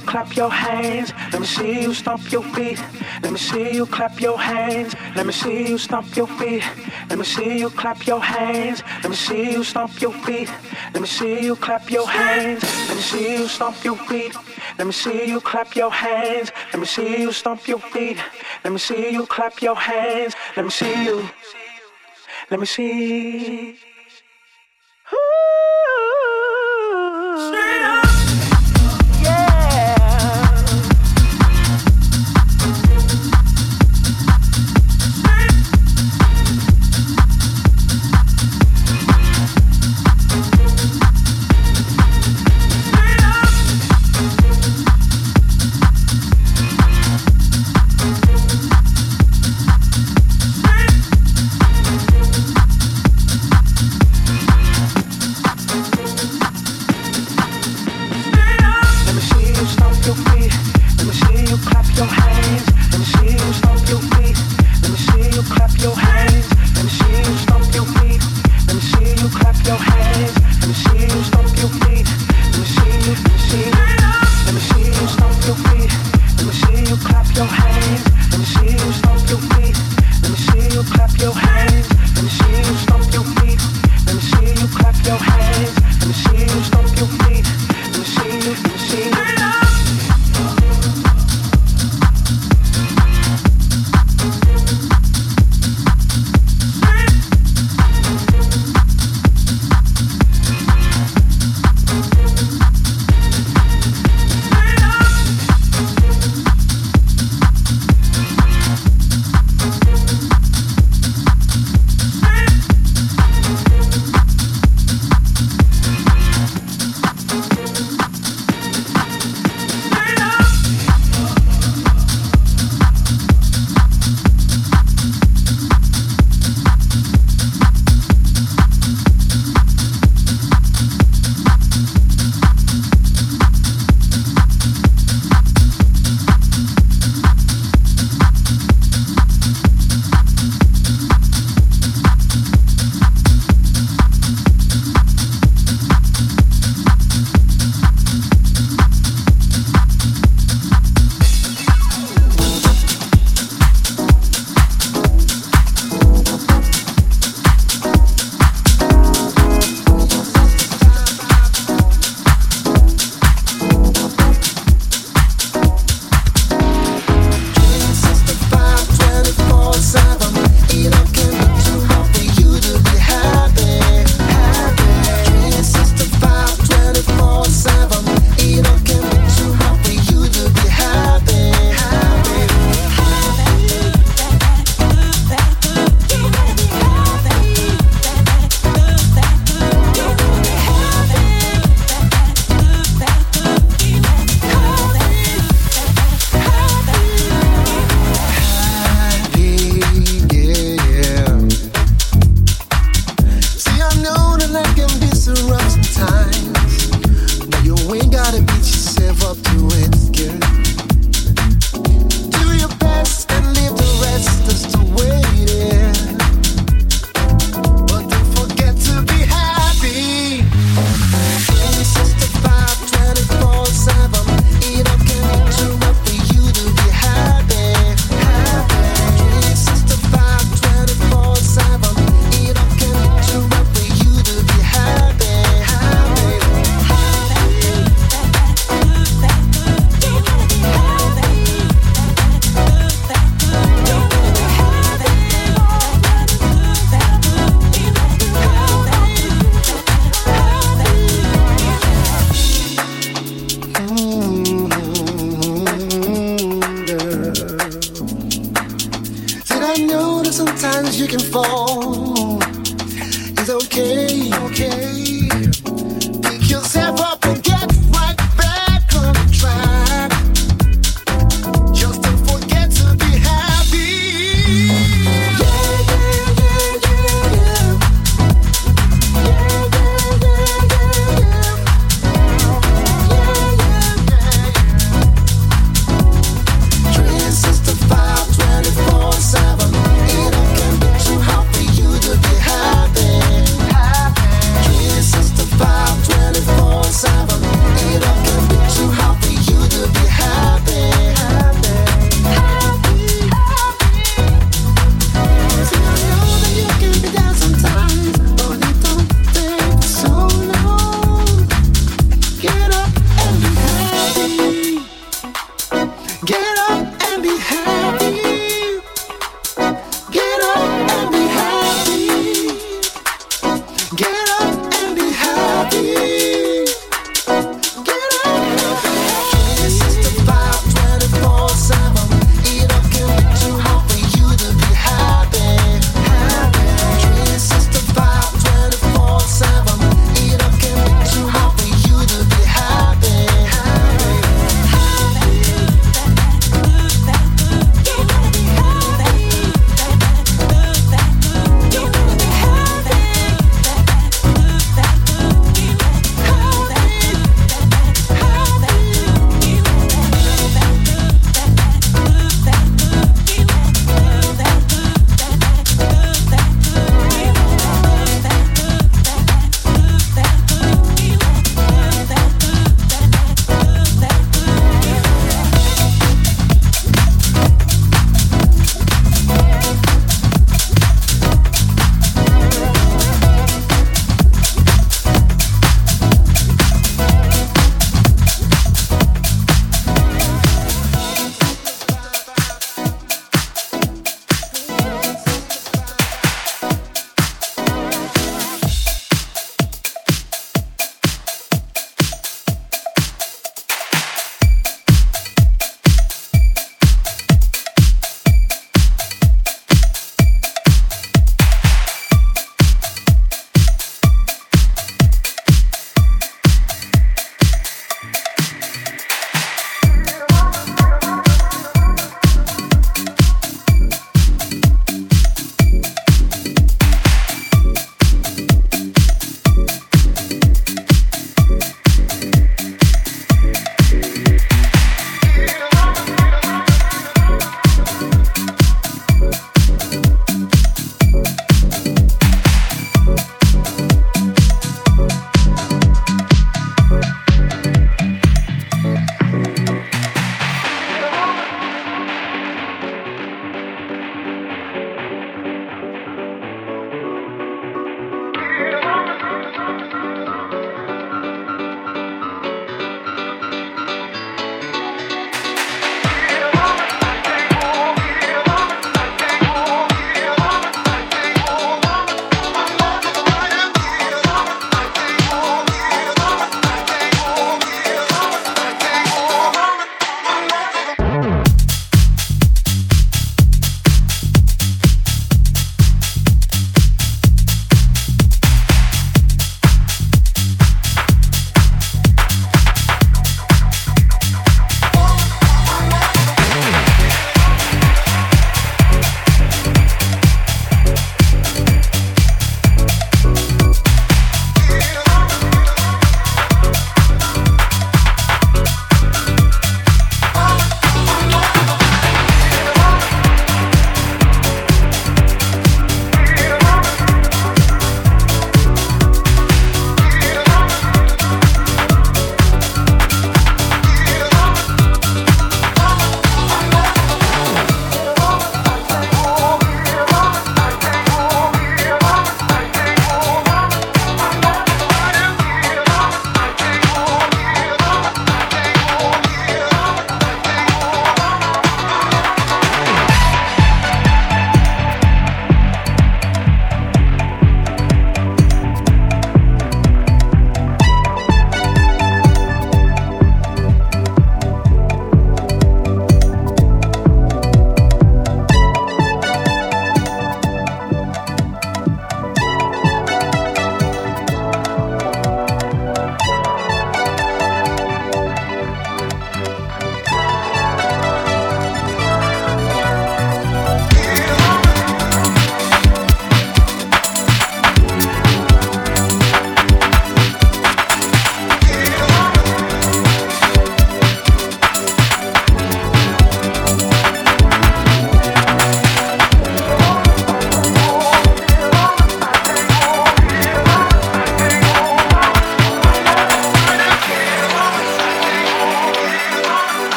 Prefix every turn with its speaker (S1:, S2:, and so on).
S1: clap your hands. Let me see you stomp your feet. Let me see you clap your hands. Let me see you stomp your feet. Let me see you clap your hands. Let me see you stomp your feet. Let me see you clap your hands. Let me see you stomp your feet. Let me see you clap your hands. Let me see you stomp your feet. Let me see you clap your hands. Let me see you. Let me see. Straight